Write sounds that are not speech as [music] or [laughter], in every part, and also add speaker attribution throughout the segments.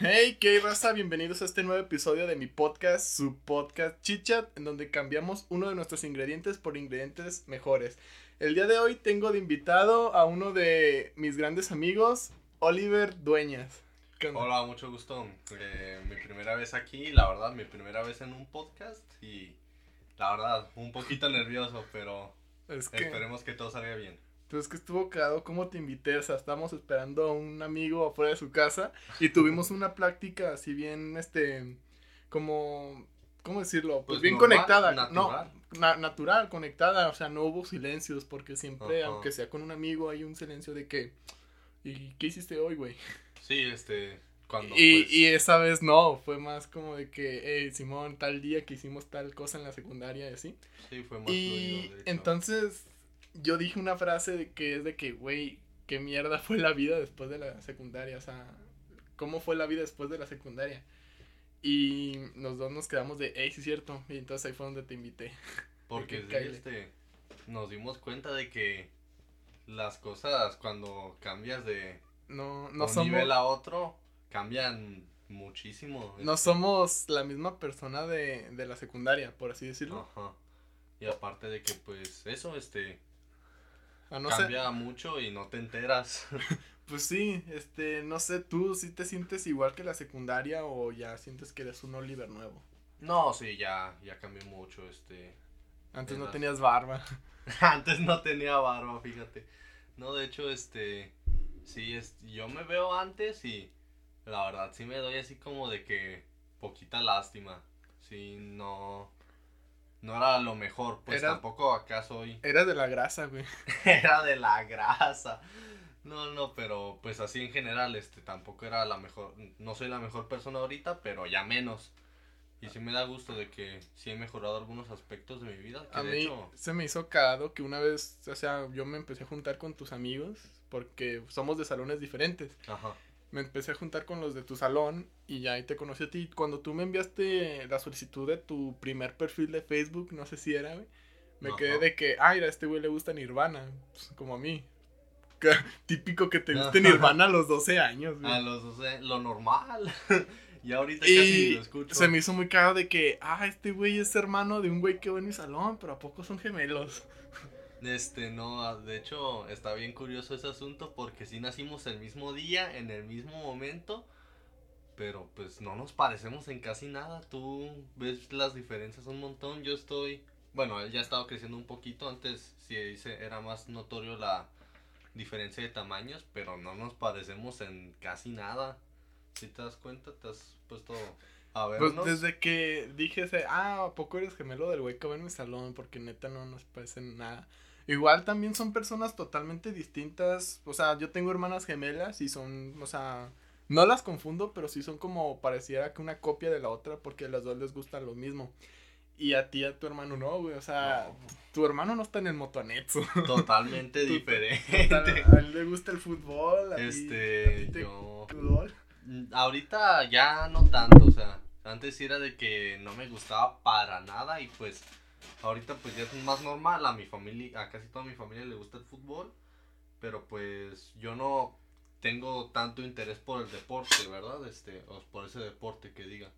Speaker 1: Hey, qué raza, bienvenidos a este nuevo episodio de mi podcast, su podcast Chichat, en donde cambiamos uno de nuestros ingredientes por ingredientes mejores. El día de hoy tengo de invitado a uno de mis grandes amigos, Oliver Dueñas.
Speaker 2: Hola, mucho gusto. Eh, mi primera vez aquí, la verdad, mi primera vez en un podcast y la verdad, un poquito nervioso, pero esperemos que todo salga bien.
Speaker 1: Pues es que estuvo cagado cómo te invité, o sea, estábamos esperando a un amigo afuera de su casa y tuvimos una plática así bien, este, como, ¿cómo decirlo? Pues, pues bien conectada, natural. no, natural, conectada, o sea, no hubo silencios porque siempre, aunque sea con un amigo, hay un silencio de que, ¿y qué hiciste hoy, güey?
Speaker 2: Sí, este, cuando,
Speaker 1: y, pues y esa vez no, fue más como de que, hey, Simón, tal día que hicimos tal cosa en la secundaria y así.
Speaker 2: Sí, fue más
Speaker 1: Y entonces yo dije una frase de que es de que, güey, qué mierda fue la vida después de la secundaria, o sea, cómo fue la vida después de la secundaria. Y los dos nos quedamos de, hey, sí es cierto, y entonces ahí fue donde te invité.
Speaker 2: Porque [laughs] este, nos dimos cuenta de que las cosas cuando cambias de
Speaker 1: no, no
Speaker 2: un nivel a otro cambian muchísimo.
Speaker 1: No somos la misma persona de, de la secundaria, por así decirlo.
Speaker 2: Ajá. Y aparte de que, pues, eso, este, Cambia mucho y no te enteras. [laughs]
Speaker 1: pues sí, este, no sé, tú si te sientes igual que la secundaria o ya sientes que eres un Oliver nuevo.
Speaker 2: No, sí, ya, ya cambió mucho, este.
Speaker 1: Antes no tenías barba. [laughs] [laughs]
Speaker 2: Antes no tenía barba, fíjate. No, de hecho, este, sí, es, yo me veo antes y la verdad sí me doy así como de que poquita lástima. Sí, no, no era lo mejor, pues tampoco acá soy. [laughs]
Speaker 1: Era de la grasa, güey.
Speaker 2: era de la grasa. No, no, pero pues así en general, este, tampoco era la mejor, no soy la mejor persona ahorita, pero ya menos. Y sí me da gusto de que sí he mejorado algunos aspectos de mi vida.
Speaker 1: a mí se me hizo cagado que una vez, o sea, yo me empecé a juntar con tus amigos porque somos de salones diferentes. Ajá me empecé a juntar con los de tu salón y ya ahí te conocí a ti. Cuando tú me enviaste la solicitud de tu primer perfil de Facebook, no sé si era, güey, me quedé de que, ay, a este güey le gusta Nirvana, pues, como a mí. [laughs] Típico que te guste [laughs] Nirvana a los 12 años,
Speaker 2: güey. A los 12, lo normal. [laughs] y ahorita
Speaker 1: casi lo escucho. Se me hizo muy caro de que, ah, este güey es hermano de un güey que va en mi salón, pero ¿a poco son gemelos?
Speaker 2: Este, no, de hecho está bien curioso ese asunto porque sí nacimos el mismo día, en el mismo momento, pero pues no nos parecemos en casi nada. Tú ves las diferencias un montón, yo estoy, bueno, él ya ha estado creciendo un poquito, antes sí era más notorio la diferencia de tamaños, pero no nos parecemos en casi nada. Si te das cuenta, te has puesto a ver.
Speaker 1: Pues desde que dije ese, ah, ¿a poco eres gemelo del güey que va en mi salón? Porque neta no nos parecen nada. Igual también son personas totalmente distintas. O sea, yo tengo hermanas gemelas y son, o sea, no las confundo, pero sí son como pareciera que una copia de la otra porque a las dos les gusta lo mismo. Y a ti, a tu hermano no, güey. O sea, tu hermano no está en el motoanetsu. [laughs]
Speaker 2: Totalmente diferente.
Speaker 1: a él le gusta el fútbol.
Speaker 2: este, yo... Fútbol. Mm, ahorita ya no tanto, o sea, antes era de que no me gustaba para nada y pues Ahorita pues ya es más normal, a mi familia, a casi toda mi familia le gusta el fútbol, pero pues yo no tengo tanto interés por el deporte, ¿verdad? Este, o por ese deporte que diga.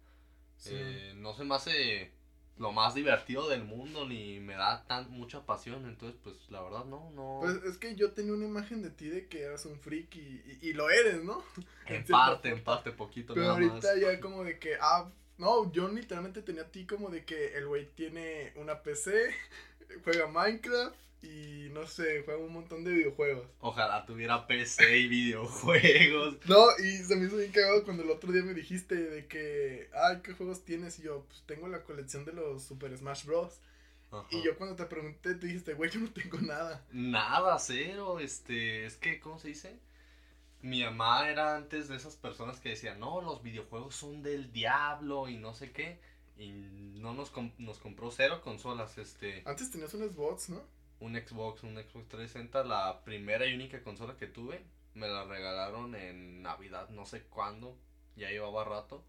Speaker 2: Eh, no se me hace lo más divertido del mundo ni me da tan mucha pasión, entonces pues la verdad no, no.
Speaker 1: Pues es que yo tenía una imagen de ti de que eras un freak y, lo eres, ¿no?
Speaker 2: En, [laughs] parte, en parte, poquito.
Speaker 1: Pero ahorita ya como de que, ah, no, yo literalmente tenía a ti como de que el güey tiene una PC, [laughs] juega Minecraft y no sé, juega un montón de videojuegos.
Speaker 2: Ojalá tuviera PC y videojuegos.
Speaker 1: no, y se me hizo bien cagado cuando el otro día me dijiste de que, ay, ¿qué juegos tienes? Y yo, pues tengo la colección de los Super Smash Bros. Y yo cuando te pregunté, te dijiste, güey, yo no tengo nada.
Speaker 2: Nada, cero, este, es que, ¿cómo se dice? Mi mamá era antes de esas personas que decían, no, los videojuegos son del diablo y no sé qué. Y no nos, nos compró cero consolas, este...
Speaker 1: Antes tenías un Xbox, ¿no?
Speaker 2: Un Xbox, un Xbox 360, la primera y única consola que tuve. Me la regalaron en Navidad, no sé cuándo, ya llevaba rato.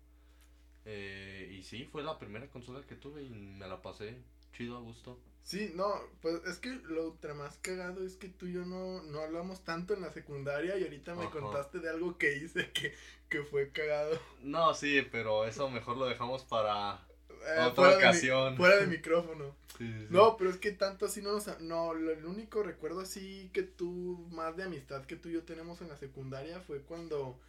Speaker 2: Eh, y sí, fue la primera consola que tuve y me la pasé chido a gusto.
Speaker 1: Sí, no, pues es que lo más cagado es que tú y yo no, no hablamos tanto en la secundaria y ahorita me contaste de algo que hice que, que fue cagado.
Speaker 2: No, sí, pero eso mejor lo dejamos para eh, otra ocasión.
Speaker 1: fuera de [laughs] micrófono. No, pero es que tanto así no nos... No, el único recuerdo así que tú, más de amistad que tú y yo tenemos en la secundaria fue cuando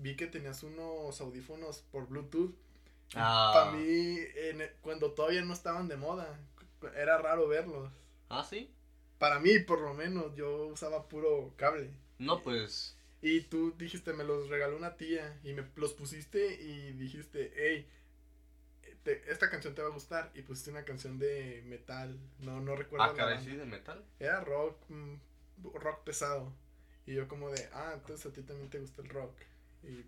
Speaker 1: vi que tenías unos audífonos por Bluetooth. Ah. Para mí, cuando todavía no estaban de moda, era raro verlos.
Speaker 2: ¿Ah, sí?
Speaker 1: Para mí, por lo menos, yo usaba puro cable.
Speaker 2: No, pues...
Speaker 1: Y tú dijiste, me los regaló una tía y me los pusiste y dijiste, hey, esta canción te va a gustar. Y pusiste una canción de metal, no, no recuerdo.
Speaker 2: Ah, caray, sí, de metal.
Speaker 1: Era rock, mm, rock pesado. Y yo como de, ah, entonces a ti también te gusta el rock. Y,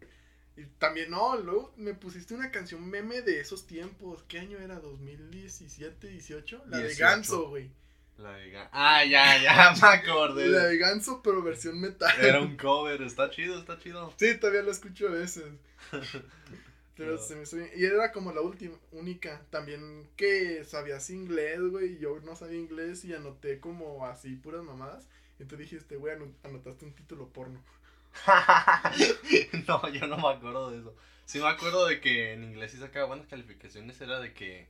Speaker 1: y también, no, luego me pusiste una canción meme de esos tiempos. ¿Qué año era? ¿2017, 18? La de Ganso, güey.
Speaker 2: La de Ganso. Ah, ya, ya [laughs] me acordé.
Speaker 1: La de Ganso, pero versión metal.
Speaker 2: Era un cover, está chido, está chido.
Speaker 1: Sí, todavía lo escucho a veces. [laughs] Pero se me Y era como la última, única. También que sabías inglés, güey. Y yo no sabía inglés y anoté como así puras mamadas. Y tú dijiste, güey, anotaste un título porno. [laughs]
Speaker 2: no, yo no me acuerdo de eso. Sí me acuerdo de que en inglés sí sacaba buenas calificaciones. Era de que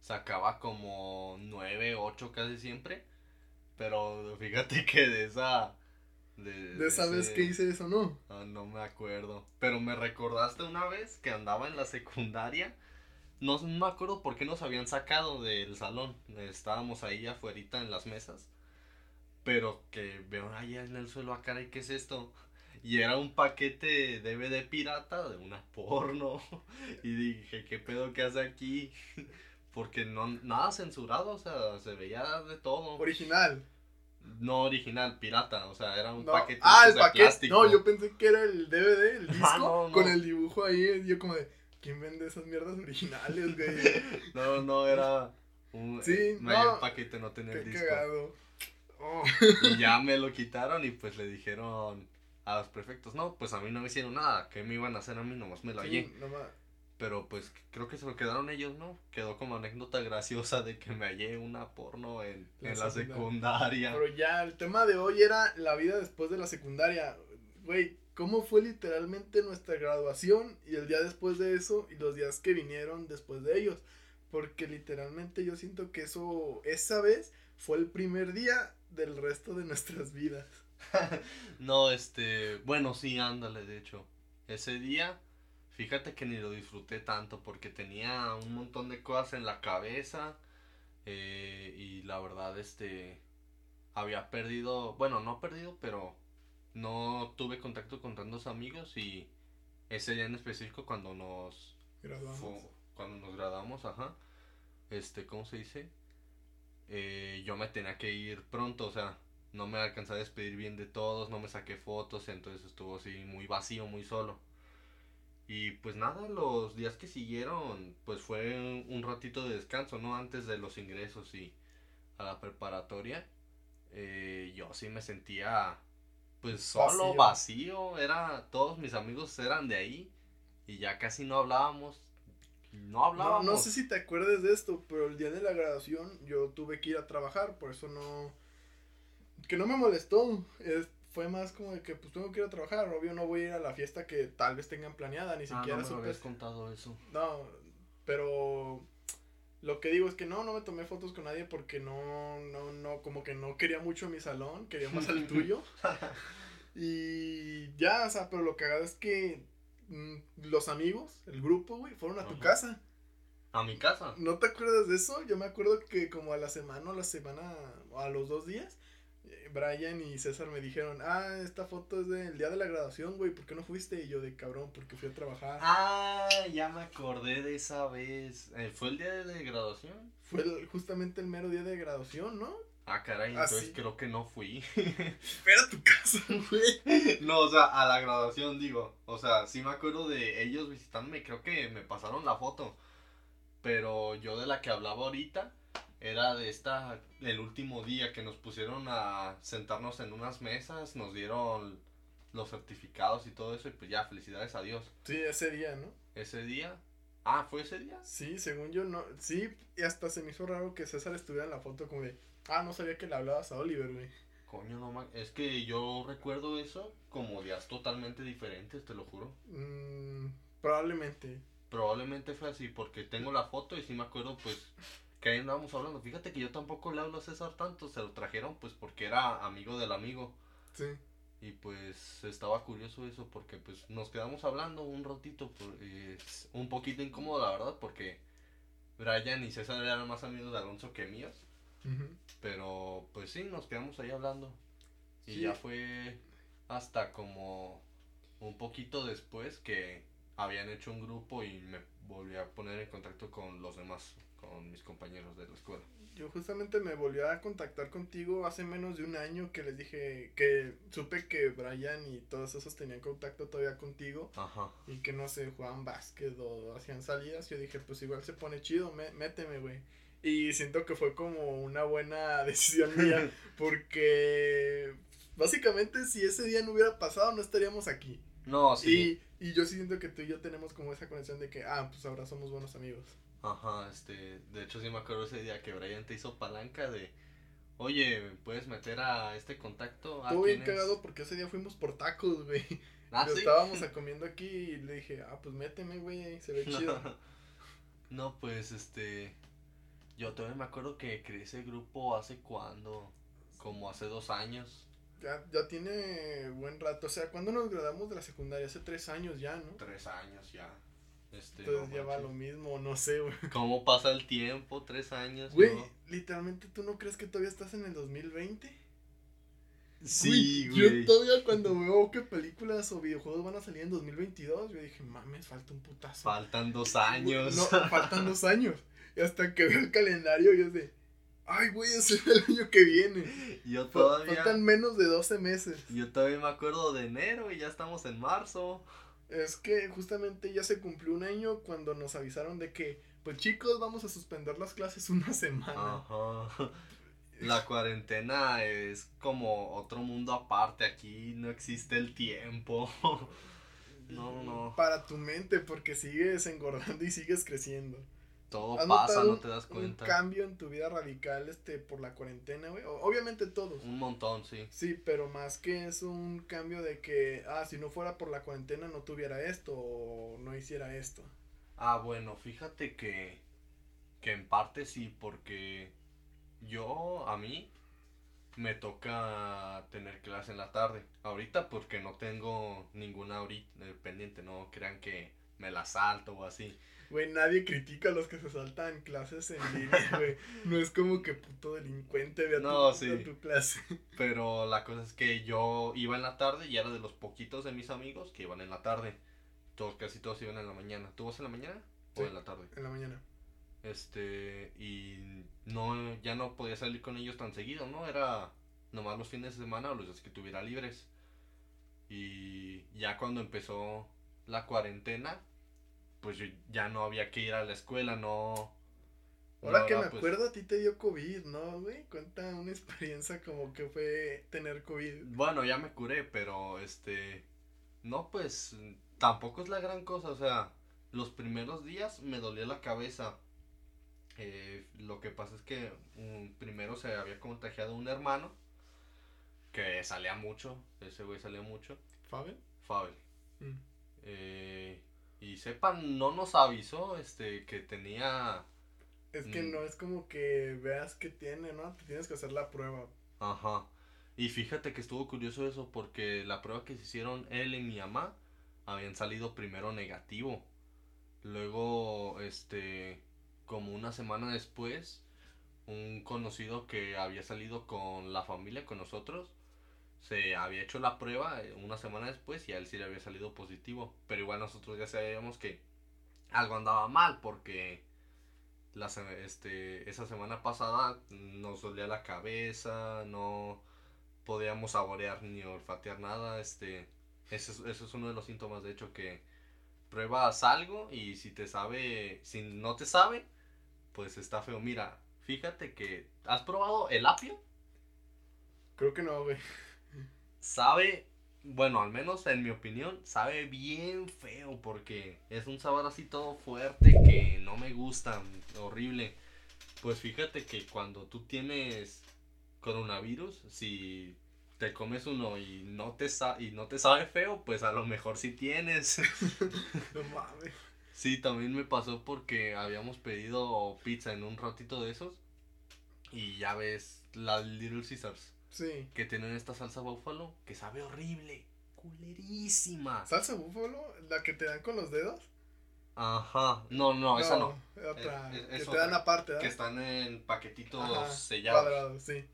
Speaker 2: sacaba como 9, 8 casi siempre. Pero fíjate que de esa...
Speaker 1: De, esa vez que hice eso, ¿no?
Speaker 2: Ah, no me acuerdo. Pero me recordaste una vez que andaba en la secundaria. No, no me acuerdo por qué nos habían sacado del salón. Estábamos ahí afuera en las mesas. Pero que veo allá en el suelo acá, ¿y qué es esto? Y era un paquete DVD pirata de una porno. [laughs] Y dije, ¿qué pedo que hace aquí? [laughs] Porque no, nada censurado, o sea, se veía de todo.
Speaker 1: Original.
Speaker 2: No original, pirata, o sea, era un paquete
Speaker 1: ah, el paquete. Plástico. No, yo pensé que era el DVD, el [laughs] ah, disco, con el dibujo ahí. Yo como de, ¿quién vende esas mierdas originales, güey?
Speaker 2: no, no, era un sí, no, paquete, no tenía el disco. Cagado. Oh. Y ya me lo quitaron y pues le dijeron a los prefectos, no, pues a mí no me hicieron nada, ¿qué me iban a hacer a mí? Nomás me lo hallé. Pero pues creo que se lo quedaron ellos, ¿no? Quedó como anécdota graciosa de que me hallé una porno en la, secundaria.
Speaker 1: Pero ya, el tema de hoy era la vida después de la secundaria. Güey, ¿cómo fue literalmente nuestra graduación y el día después de eso y los días que vinieron después de ellos? Porque literalmente yo siento que eso, esa vez, fue el primer día del resto de nuestras vidas. [laughs]
Speaker 2: no, este, bueno, sí, ándale, de hecho. Ese día, fíjate que ni lo disfruté tanto porque tenía un montón de cosas en la cabeza eh, y la verdad, este, había perdido, bueno, no perdido, pero no tuve contacto con tantos amigos y ese día en específico cuando nos
Speaker 1: graduamos,
Speaker 2: cuando nos graduamos, ajá, este, ¿cómo se dice? Eh, yo me tenía que ir pronto, o sea, no me alcancé a despedir bien de todos, no me saqué fotos, entonces estuvo así muy vacío, muy solo. Y pues nada, los días que siguieron, pues fue un, ratito de descanso, ¿no? Antes de los ingresos y a la preparatoria, eh, yo sí me sentía pues solo, vacío. era, todos mis amigos eran de ahí y ya casi no hablábamos, no hablábamos.
Speaker 1: No, no sé si te acuerdas de esto, pero el día de la graduación yo tuve que ir a trabajar, por eso no que no me molestó. fue más como de que pues tengo que ir a trabajar. Obvio no voy a ir a la fiesta que tal vez tengan planeada, ni ah, siquiera
Speaker 2: no me contado eso.
Speaker 1: No, pero lo que digo es que no, no me tomé fotos con nadie porque no, no, no, como que no quería mucho mi salón, quería más al [laughs] tuyo. y ya, o sea, pero lo cagado es que mm, los amigos, el grupo, güey, fueron a tu casa.
Speaker 2: ¿A mi casa?
Speaker 1: ¿No te acuerdas de eso? Yo me acuerdo que como a la semana o la semana, o a los dos días, Brian y César me dijeron, ah, esta foto es del día de la graduación, güey, ¿por qué no fuiste? Y yo de cabrón, porque fui a trabajar.
Speaker 2: Ah, ya me acordé de esa vez. Eh, ¿Fue el día de graduación?
Speaker 1: Fue justamente el mero día de graduación, ¿no?
Speaker 2: Ah, caray, entonces creo que no fui. [laughs]
Speaker 1: Espera tu casa, güey.
Speaker 2: No, o sea, a la graduación digo. O sea, sí me acuerdo de ellos visitándome, creo que me pasaron la foto. Pero yo de la que hablaba ahorita era de esta, el último día que nos pusieron a sentarnos en unas mesas, nos dieron los certificados y todo eso y pues ya, felicidades a Dios.
Speaker 1: Sí, ese día, ¿no?
Speaker 2: Ese día, Ah, ¿fue ese día?
Speaker 1: Sí, según yo no. Sí, y hasta se me hizo raro que César estuviera en la foto como de. Ah, no sabía que le hablabas a Oliver, güey.
Speaker 2: Coño, no man. Es que yo recuerdo eso como días totalmente diferentes, te lo juro.
Speaker 1: Mm, probablemente.
Speaker 2: Probablemente fue así, porque tengo la foto y sí me acuerdo, pues, que ahí andábamos hablando. Fíjate que yo tampoco le hablo a César tanto, se lo trajeron, pues, porque era amigo del amigo. Sí. Y pues estaba curioso eso porque pues nos quedamos hablando un ratito, pues, un poquito incómodo la verdad porque Brian y César eran más amigos de Alonso que míos. Pero pues sí, nos quedamos ahí hablando. Y ya fue hasta como un poquito después que habían hecho un grupo y me volví a poner en contacto con los demás, con mis compañeros de la escuela.
Speaker 1: Yo justamente me volví a contactar contigo hace menos de un año que les dije que supe que Brian y todos esos tenían contacto todavía contigo. Ajá. Y que no sé, jugaban básquet o hacían salidas. Yo dije, pues igual se pone chido, méteme, güey. Y siento que fue como una buena [laughs] decisión mía [laughs] porque básicamente si ese día no hubiera pasado no estaríamos aquí. No, sí. Y, y yo siento que tú y yo tenemos como esa conexión de que, ah, pues ahora somos buenos amigos.
Speaker 2: Ajá, este, de hecho sí me acuerdo ese día que Brian te hizo palanca de, oye, ¿puedes meter a este contacto?
Speaker 1: Estuvo bien cagado porque ese día fuimos por tacos, güey. [laughs] ¿Ah, Estábamos [laughs] comiendo aquí y le dije, ah, pues méteme, güey, se ve [laughs] chido.
Speaker 2: no, pues, este, yo todavía me acuerdo que creé ese grupo hace cuando, como hace dos años.
Speaker 1: Ya, ya tiene buen rato, o sea, cuando nos graduamos de la secundaria? Hace tres años ya, ¿no?
Speaker 2: Tres años ya.
Speaker 1: Este, Entonces ya va lo mismo, no sé, güey. [laughs]
Speaker 2: ¿Cómo pasa el tiempo? Tres años.
Speaker 1: Güey, literalmente, ¿tú no crees que todavía estás en el 2020? Sí, güey. Yo todavía cuando veo que películas o videojuegos van a salir en 2022, yo dije, mames, falta un putazo.
Speaker 2: Faltan dos años.
Speaker 1: No, faltan dos [laughs] años. Y hasta que veo el calendario, yo sé, ay, güey, ese es el [laughs] año que viene. Yo todavía. Faltan menos de 12 meses.
Speaker 2: Yo todavía me acuerdo de enero y ya estamos en marzo.
Speaker 1: Es que justamente ya se cumplió un año cuando nos avisaron de que, pues chicos, vamos a suspender las clases una semana. Ajá.
Speaker 2: La cuarentena es como otro mundo aparte, aquí no existe el tiempo. [laughs] No, no.
Speaker 1: Para tu mente, porque sigues engordando y sigues creciendo.
Speaker 2: Todo pasa, no te das cuenta.
Speaker 1: Un cambio en tu vida radical este por la cuarentena, güey. Obviamente todos.
Speaker 2: Un montón, sí.
Speaker 1: Sí, pero más que es un cambio de que, ah, si no fuera por la cuarentena no tuviera esto o no hiciera esto.
Speaker 2: Ah, bueno, fíjate que que en parte sí, porque yo a mí me toca tener clase en la tarde. Ahorita porque no tengo ninguna ahorita eh, pendiente, no crean que me la salto o así.
Speaker 1: Güey, nadie critica a los que se saltan clases en línea, [laughs] güey. No es como que puto delincuente vea no, tu, tu clase.
Speaker 2: Pero la cosa es que yo iba en la tarde y era de los poquitos de mis amigos que iban en la tarde. Todos, casi todos iban en la mañana. ¿Tú vas en la mañana o en la tarde?
Speaker 1: En la mañana.
Speaker 2: Este, y no, ya no podía salir con ellos tan seguido, ¿no? Era nomás los fines de semana o los días que tuviera libres. Y ya cuando empezó la cuarentena, pues ya no había que ir a la escuela, no.
Speaker 1: Ahora que me pues acuerdo, a ti te dio COVID, ¿no, güey? Cuenta una experiencia como que fue tener COVID.
Speaker 2: Bueno, ya me curé, pero este. No, pues tampoco es la gran cosa, o sea, los primeros días me dolía la cabeza. Eh, lo que pasa es que um, primero se había contagiado un hermano que salía mucho, ese güey salía mucho.
Speaker 1: ¿Fabel?
Speaker 2: Fabel. Mm. Eh, y sepan, no nos avisó este que tenía...
Speaker 1: Es que mm. no es como que veas que tiene, ¿no? Tienes que hacer la prueba.
Speaker 2: Ajá. Y fíjate que estuvo curioso eso porque la prueba que se hicieron él y mi mamá habían salido primero negativo. Luego, este, como una semana después, un conocido que había salido con la familia, con nosotros, se había hecho la prueba eh, una semana después y a él sí le había salido positivo. Pero igual nosotros ya sabíamos que algo andaba mal porque la, este, esa semana pasada nos dolía la cabeza, no podíamos saborear ni olfatear nada. Este, eso, eso es uno de los síntomas, de hecho, que pruebas algo y si te sabe, si no te sabe, pues está feo. Mira, fíjate que, ¿has probado el apio?
Speaker 1: Creo que no, güey
Speaker 2: sabe bueno, al menos en mi opinión, sabe bien feo porque es un sabor así todo fuerte que no me gusta, horrible. Pues fíjate que cuando tú tienes coronavirus, si te comes uno y no te y no te sabe feo, pues a lo mejor sí tienes. [laughs] [laughs] no mames. Sí, también me pasó porque habíamos pedido pizza en un ratito de esos y ya ves las Little Caesars. Sí. Que tienen esta salsa búfalo que sabe horrible, culerísima.
Speaker 1: ¿Salsa búfalo? ¿La que te dan con los dedos?
Speaker 2: Ajá, no, no, esa no.
Speaker 1: Otra, que te dan aparte, ¿verdad?
Speaker 2: Que están en paquetitos sellados. Cuadrados, sí.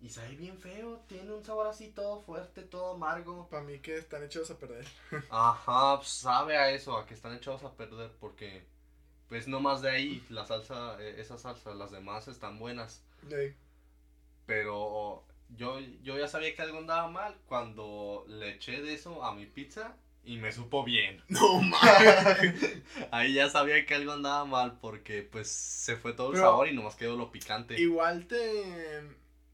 Speaker 2: Y sabe bien feo, tiene un sabor así todo fuerte, todo amargo.
Speaker 1: Para mí que están echados a perder. [laughs]
Speaker 2: Ajá, pues, sabe a eso, a que están echados a perder porque pues no más de ahí, la salsa, e, esa salsa, las demás están buenas. Sí. Pero yo, yo ya sabía que algo andaba mal cuando le eché de eso a mi pizza y me supo bien. [laughs] No mames. Ahí ya sabía que algo andaba mal porque pues se fue todo el sabor y nomás quedó lo picante.
Speaker 1: Igual te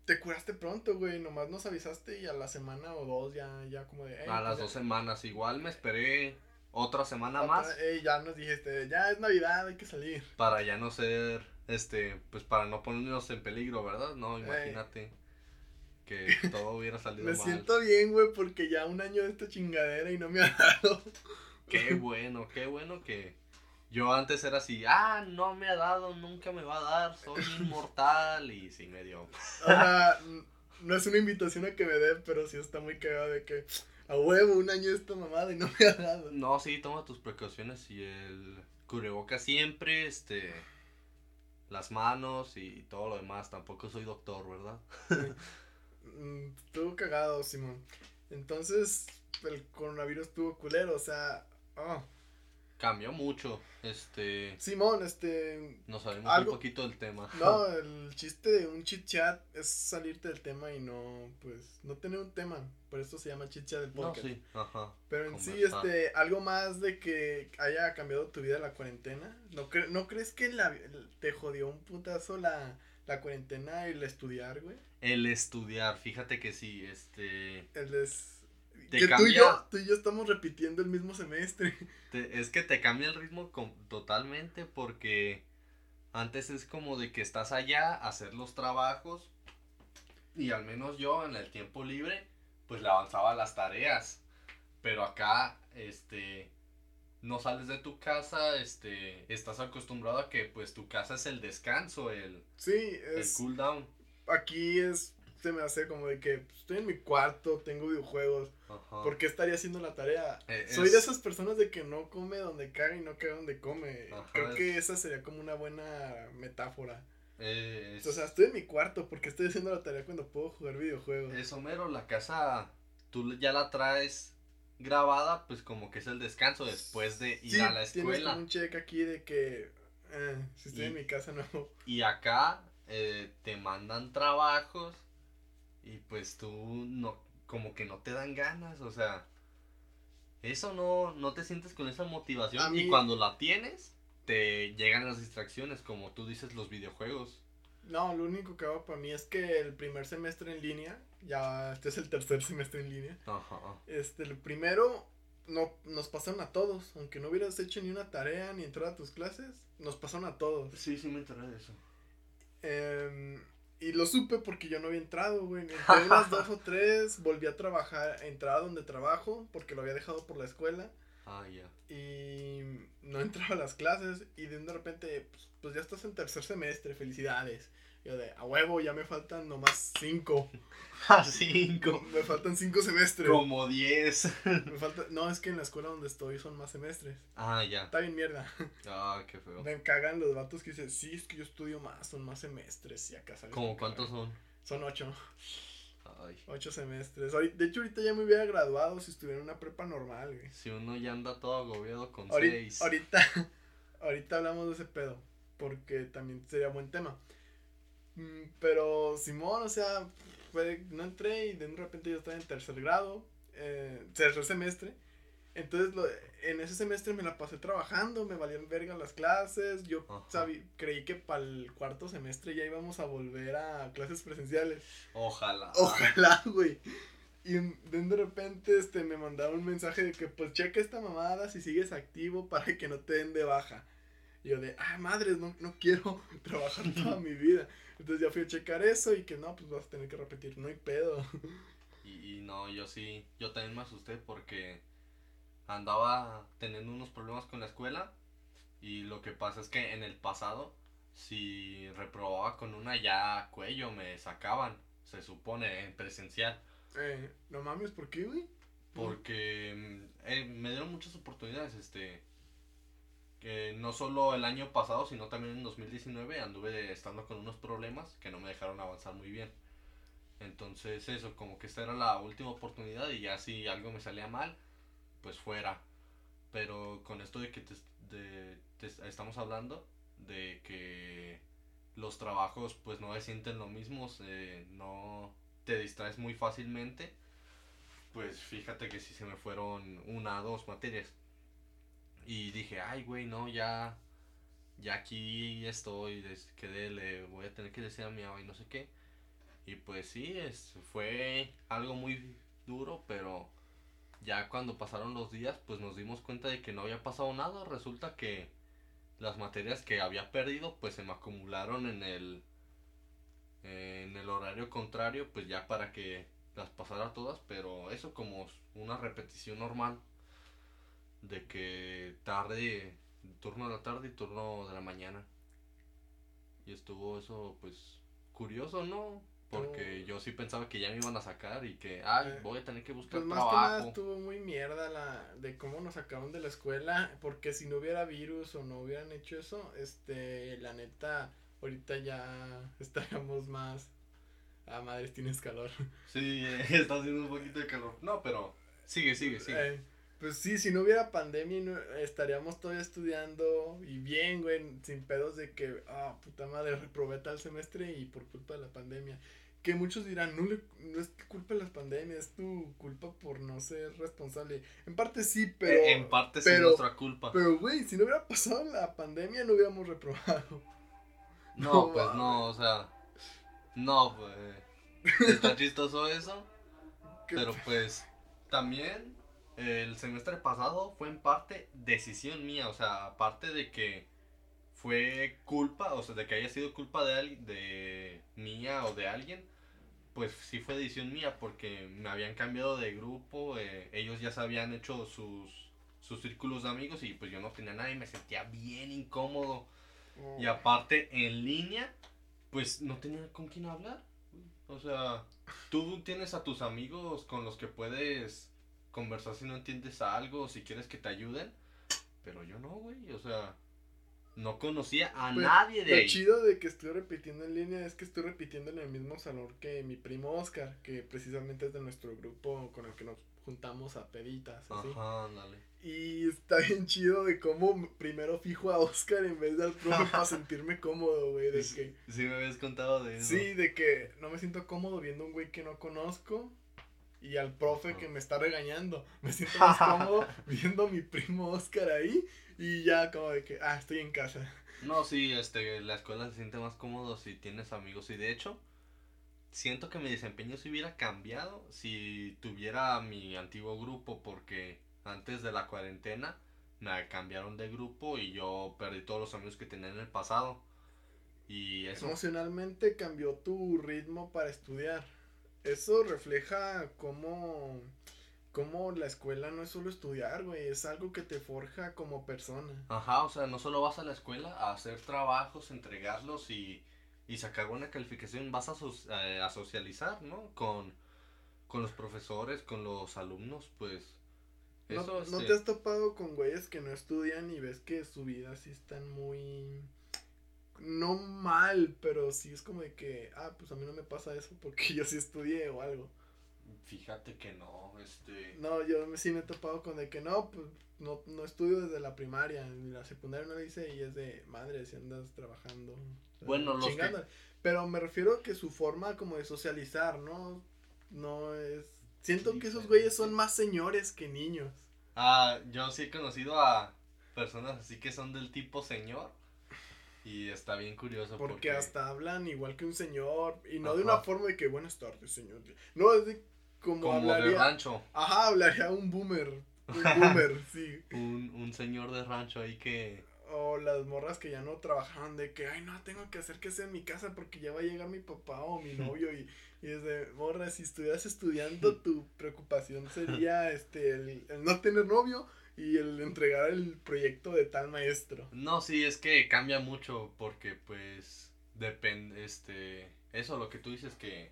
Speaker 1: te curaste pronto, güey, nomás nos avisaste y a la semana o dos ya ya como de
Speaker 2: A las
Speaker 1: pues
Speaker 2: dos semanas igual me esperé otra semana más.
Speaker 1: ya nos dijiste, ya es Navidad, hay que salir.
Speaker 2: Para ya no ser, este, pues para no ponernos en peligro, ¿verdad? No, imagínate que [laughs] todo hubiera salido
Speaker 1: me mal. Me siento bien, güey, porque ya un año de esta chingadera y no me ha dado.
Speaker 2: qué bueno, qué bueno que yo antes era así, ah, no me ha dado, nunca me va a dar, soy [laughs] inmortal y sí me dio.
Speaker 1: O sea, [laughs] no es una invitación a que me dé, pero sí está muy cagado de que a huevo, un año esta mamada y no me ha dado.
Speaker 2: No, sí, toma tus precauciones y el cubreboca siempre, este, las manos y todo lo demás. Tampoco soy doctor, ¿verdad?
Speaker 1: Mm, estuvo cagado, Simón. Entonces, el coronavirus estuvo culero, o sea, oh,
Speaker 2: cambió mucho. Este.
Speaker 1: Simón, este.
Speaker 2: Nos salimos un poquito del tema.
Speaker 1: No, [laughs] el chiste de un chit chat es salirte del tema y no, pues, no tener un tema. Por eso se llama chit chat del podcast. No, sí, ajá. Pero en sí, este, algo más de que haya cambiado tu vida la cuarentena. ¿No, ¿no crees que la, te jodió un putazo la, la cuarentena el estudiar, güey?
Speaker 2: El estudiar, fíjate que sí, este.
Speaker 1: El es que tú, y yo, tú y yo estamos repitiendo el mismo semestre. [laughs]
Speaker 2: es que te cambia el ritmo totalmente porque antes es como de que estás allá a hacer los trabajos y al menos yo en el tiempo libre pues le avanzaba las tareas. Pero acá, este, no sales de tu casa, este, estás acostumbrado a que pues tu casa es el descanso, el,
Speaker 1: sí, es,
Speaker 2: el cool down.
Speaker 1: Aquí es se me hace como de que pues, estoy en mi cuarto, tengo videojuegos, Ajá. ¿por qué estaría haciendo la tarea? Eh, Soy de esas personas de que no come donde caga y no caga donde come. Creo que esa sería como una buena metáfora. O sea, estoy en mi cuarto porque estoy haciendo la tarea cuando puedo jugar videojuegos.
Speaker 2: Eso mero, la casa tú ya la traes grabada, pues como que es el descanso después de ir a la escuela. Tienes
Speaker 1: un check aquí de que eh, si estoy en mi casa no.
Speaker 2: Y acá eh, te mandan trabajos y pues tú no, como que no te dan ganas, o sea, eso no, no te sientes con esa motivación y cuando la tienes, te llegan las distracciones, como tú dices, los videojuegos.
Speaker 1: No, lo único que hago para mí es que el primer semestre en línea, ya este es el tercer semestre en línea, Ajá. este, el primero no, nos pasaron a todos, aunque no hubieras hecho ni una tarea ni entrar a tus clases, nos pasaron a todos.
Speaker 2: Sí, sí me enteré de eso.
Speaker 1: Eh, y lo supe porque yo no había entrado, güey. Entré [laughs] unas dos o tres, volví a trabajar, entraba donde trabajo, porque lo había dejado por la escuela.
Speaker 2: Ah, ya.
Speaker 1: Y no [laughs] entraba a las clases y de repente, pues, pues ya estás en tercer semestre, felicidades. Yo de, a huevo, ya me faltan nomás cinco.
Speaker 2: A [laughs] cinco.
Speaker 1: Me faltan cinco semestres.
Speaker 2: Como diez. [laughs]
Speaker 1: Me falta, no, es que en la escuela donde estoy son más semestres.
Speaker 2: Ah, ya.
Speaker 1: Está bien mierda.
Speaker 2: Ah, qué feo.
Speaker 1: Me cagan los vatos que dicen, sí, es que yo estudio más, son más semestres. Y acá
Speaker 2: sales. ¿Cómo cuántos son?
Speaker 1: Son ocho. Ay. Ocho semestres. De hecho, ahorita ya me hubiera graduado si estuviera en una prepa normal, güey.
Speaker 2: Si uno ya anda todo agobiado con seis.
Speaker 1: Ahorita, [laughs] ahorita hablamos de ese pedo. Porque también sería buen tema. Mm, pero Simón, o sea, no entré y de repente yo estaba en tercer grado, eh, tercer semestre. Entonces en ese semestre me la pasé trabajando, me valían verga las clases. Yo creí que para el cuarto semestre ya íbamos a volver a clases presenciales.
Speaker 2: Ojalá.
Speaker 1: Ojalá, güey. Y de repente este, me mandaba un mensaje de que pues checa esta mamada si sigues activo [laughs] para que no te den de baja. Y yo de, ah, madres, no, no quiero [laughs] trabajar toda mi vida. Entonces ya fui a checar eso y que no, pues vas a tener que repetir, no hay pedo. [laughs]
Speaker 2: Y, y no, yo sí, yo también me asusté porque andaba teniendo unos problemas con la escuela y lo que pasa es que en el pasado si reprobaba con una ya cuello me sacaban, se supone, en presencial.
Speaker 1: Eh, no mames, ¿por qué, güey?
Speaker 2: Porque mm, eh, me dieron muchas oportunidades, este, que no solo el año pasado, sino también en 2019 anduve estando con unos problemas que no me dejaron avanzar muy bien. Entonces eso, como que esta era la última oportunidad y ya si algo me salía mal, pues fuera. Pero con esto de que te, estamos hablando, de que los trabajos pues no se sienten lo mismo, no te distraes muy fácilmente, pues fíjate que si se me fueron una, dos materias. Y dije, ay, güey, no, ya, ya aquí estoy, quedé, le voy a tener que decir a mi mamá y no sé qué. Y pues sí, es, fue algo muy duro, pero ya cuando pasaron los días, pues nos dimos cuenta de que no había pasado nada. Resulta que las materias que había perdido, pues se me acumularon en el, en el horario contrario, pues ya para que las pasara todas, pero eso como una repetición normal de que tarde, turno de la tarde y turno de la mañana. Y estuvo eso, pues, curioso, ¿no? Porque yo sí pensaba que ya me iban a sacar y que, ay, eh, voy a tener que buscar
Speaker 1: pues más Que nada estuvo muy mierda la de cómo nos sacaron de la escuela, porque si no hubiera virus o no hubieran hecho eso, este, la neta, ahorita ya [laughs] estaríamos más. Ah, madres, tienes calor. [laughs]
Speaker 2: Sí, [laughs] está haciendo un poquito de calor. No, pero sigue, sigue, sigue.
Speaker 1: Eh, pues sí, si no hubiera pandemia, estaríamos todavía estudiando y bien, güey, sin pedos de que, ah, puta madre, reprobé tal semestre y por culpa de la pandemia. Que muchos dirán, no, le, no es culpa de las pandemias, es tu culpa por no ser responsable. En parte sí, pero...
Speaker 2: Eh, en parte sí es nuestra culpa.
Speaker 1: Pero, güey, si no hubiera pasado la pandemia, no hubiéramos reprobado.
Speaker 2: No, pues no, o sea... No, pues... Está [laughs] chistoso eso. Pero pues... También el semestre pasado fue en parte decisión mía, o sea, aparte de que fue culpa, o sea, de que haya sido culpa de alguien, de mía o de alguien, pues sí fue decisión mía porque me habían cambiado de grupo, eh, ellos ya se habían hecho sus, sus círculos de amigos y pues yo no tenía nada y me sentía bien incómodo. Y aparte en línea, pues no tenía con quién hablar. O sea, tú tienes a tus amigos con los que puedes conversar si no entiendes algo, si quieres que te ayuden. Pero yo no, güey, o sea, no conocía a pues, nadie de
Speaker 1: lo chido de que estoy repitiendo en línea es que estoy repitiendo en el mismo salón que mi primo Oscar, que precisamente es de nuestro grupo con el que nos juntamos a peditas. Así. Ajá, dale. Y está bien chido de cómo primero fijo a Oscar en vez de al profe para sentirme cómodo, güey. De que,
Speaker 2: sí, me habías contado de eso.
Speaker 1: Sí, de que no me siento cómodo viendo un güey que no conozco y al profe que me está regañando. Me siento más [laughs] cómodo viendo a mi primo Oscar ahí y ya como de que, ah, estoy en casa.
Speaker 2: No, sí, este, la escuela se siente más cómodo si tienes amigos y de hecho, siento que mi desempeño se hubiera cambiado si tuviera mi antiguo grupo porque antes de la cuarentena me cambiaron de grupo y yo perdí todos los amigos que tenía en el pasado. Y eso...
Speaker 1: Emocionalmente cambió tu ritmo para estudiar eso refleja cómo, cómo la escuela no es solo estudiar, güey, es algo que te forja como persona.
Speaker 2: Ajá, o sea, no solo vas a la escuela a hacer trabajos, entregarlos y, y sacar buena calificación, vas a, eh, a socializar, ¿no? Con, con los profesores, con los alumnos, pues...
Speaker 1: ¿No, ¿No este te has topado con güeyes que no estudian y ves que su vida sí están muy no mal, pero sí es como de que, ah, pues a mí no me pasa eso porque [laughs] yo sí estudié o algo.
Speaker 2: Fíjate que no, este...
Speaker 1: No, yo sí me he topado con de que no, pues no, no estudio desde la primaria, ni la secundaria no hice y es de madre si andas trabajando.
Speaker 2: Bueno, los
Speaker 1: Pero me refiero a que su forma como de socializar, ¿no? No es... Siento que esos güeyes son más señores que niños.
Speaker 2: Ah, yo sí he conocido a personas así que son del tipo señor y está bien curioso.
Speaker 1: Porque, porque, hasta hablan igual que un señor. Y no de una forma de que buenas tardes, señor. No, es de como, hablaría. de rancho. Ajá, hablaría un boomer. Un boomer, [laughs] sí.
Speaker 2: Un, un señor de rancho ahí que.
Speaker 1: O las morras que ya no trabajaban de que, ay, no, tengo que hacer que sea en mi casa porque ya va a llegar mi papá o mi [laughs] novio y, y es de, morra, si estuvieras estudiando, [laughs] tu preocupación sería, este, el, el no tener novio y el entregar el proyecto de tal maestro.
Speaker 2: No, sí, es que cambia mucho porque, pues, depende, este, eso, lo que tú dices que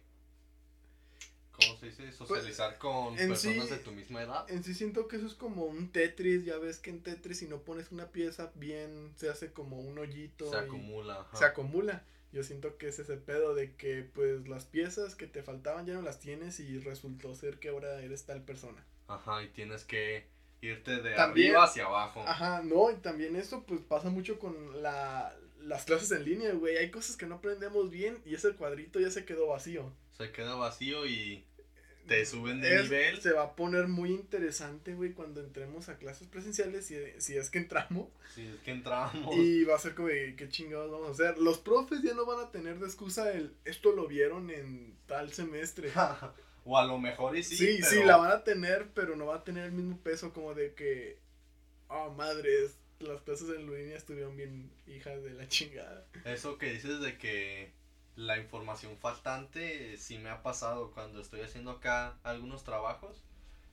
Speaker 2: ¿cómo se dice? Pues, Socializar con personas de tu misma edad.
Speaker 1: En sí siento que eso es como un Tetris, ya ves que en Tetris si no pones una pieza bien, se hace como un hoyito.
Speaker 2: Se acumula.
Speaker 1: Se acumula. Yo siento que es ese pedo de que pues las piezas que te faltaban ya no las tienes y resultó ser que ahora eres tal persona.
Speaker 2: Ajá, y tienes que irte de arriba hacia abajo.
Speaker 1: Ajá, no, y también eso pues pasa mucho con la, las clases en línea, güey. Hay cosas que no aprendemos bien y ese cuadrito ya se quedó vacío.
Speaker 2: Se queda vacío y te suben de nivel.
Speaker 1: Se va a poner muy interesante, güey, cuando entremos a clases presenciales, si, si es que entramos.
Speaker 2: Si es que entramos.
Speaker 1: Y va a ser como, ¿qué chingados vamos a hacer? Los profes ya no van a tener de excusa el, esto lo vieron en tal semestre. [laughs]
Speaker 2: o a lo mejor y sí.
Speaker 1: Sí, sí, la van a tener, pero no va a tener el mismo peso como de que, oh, madres, las clases en línea estuvieron bien hijas de la chingada.
Speaker 2: Eso que dices de que la información faltante sí me ha pasado cuando estoy haciendo acá algunos trabajos.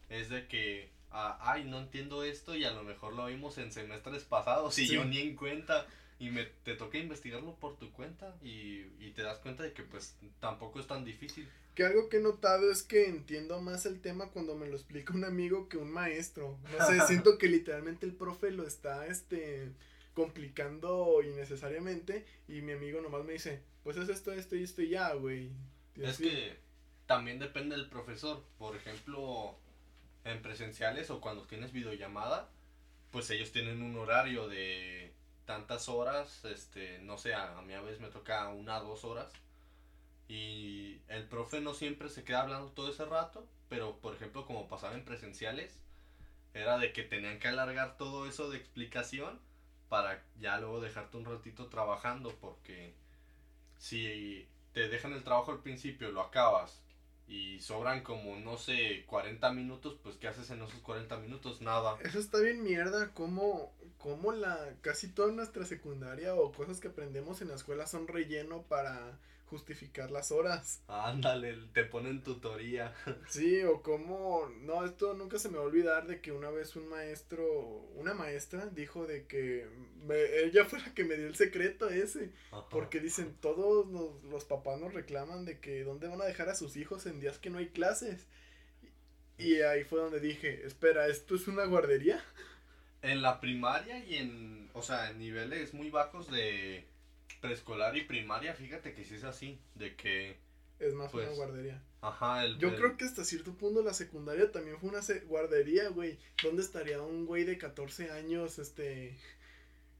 Speaker 2: Es de que, ah, ay, no entiendo esto y a lo mejor lo vimos en semestres pasados y yo ni en cuenta. Y me, te toca investigarlo por tu cuenta y, y te das cuenta de que pues tampoco es tan difícil.
Speaker 1: Que algo que he notado es que entiendo más el tema cuando me lo explica un amigo que un maestro. No sé, [laughs] siento que literalmente el profe lo está, este, complicando innecesariamente y mi amigo nomás me dice, pues es esto, esto y esto y ya, güey.
Speaker 2: Es que también depende del profesor. Por ejemplo, en presenciales o cuando tienes videollamada, pues ellos tienen un horario de tantas horas, este, no sé, a, mí a veces me toca una, dos horas. Y el profe no siempre se queda hablando todo ese rato, pero por ejemplo, como pasaba en presenciales, era de que tenían que alargar todo eso de explicación para ya luego dejarte un ratito trabajando, porque si te dejan el trabajo al principio, lo acabas y sobran como, no sé, 40 minutos, pues ¿qué haces en esos 40 minutos? Nada.
Speaker 1: Eso está bien mierda, como, como la, casi toda nuestra secundaria o cosas que aprendemos en la escuela son relleno para justificar las horas.
Speaker 2: Ándale, te ponen tutoría.
Speaker 1: Sí, o como, no, esto nunca se me va a olvidar de que una vez un maestro, una maestra dijo de que ella fue la que me dio el secreto ese, porque dicen, todos los, los, papás nos reclaman de que dónde van a dejar a sus hijos en días que no hay clases. Y ahí fue donde dije, espera, ¿esto es una guardería?
Speaker 2: En la primaria y en, o sea, en niveles muy bajos de preescolar y primaria, fíjate que sí es así, de que...
Speaker 1: Es más una pues, guardería.
Speaker 2: Ajá, el,
Speaker 1: Yo creo que hasta cierto punto la secundaria también fue una guardería, güey. ¿Dónde estaría un güey de 14 años, este...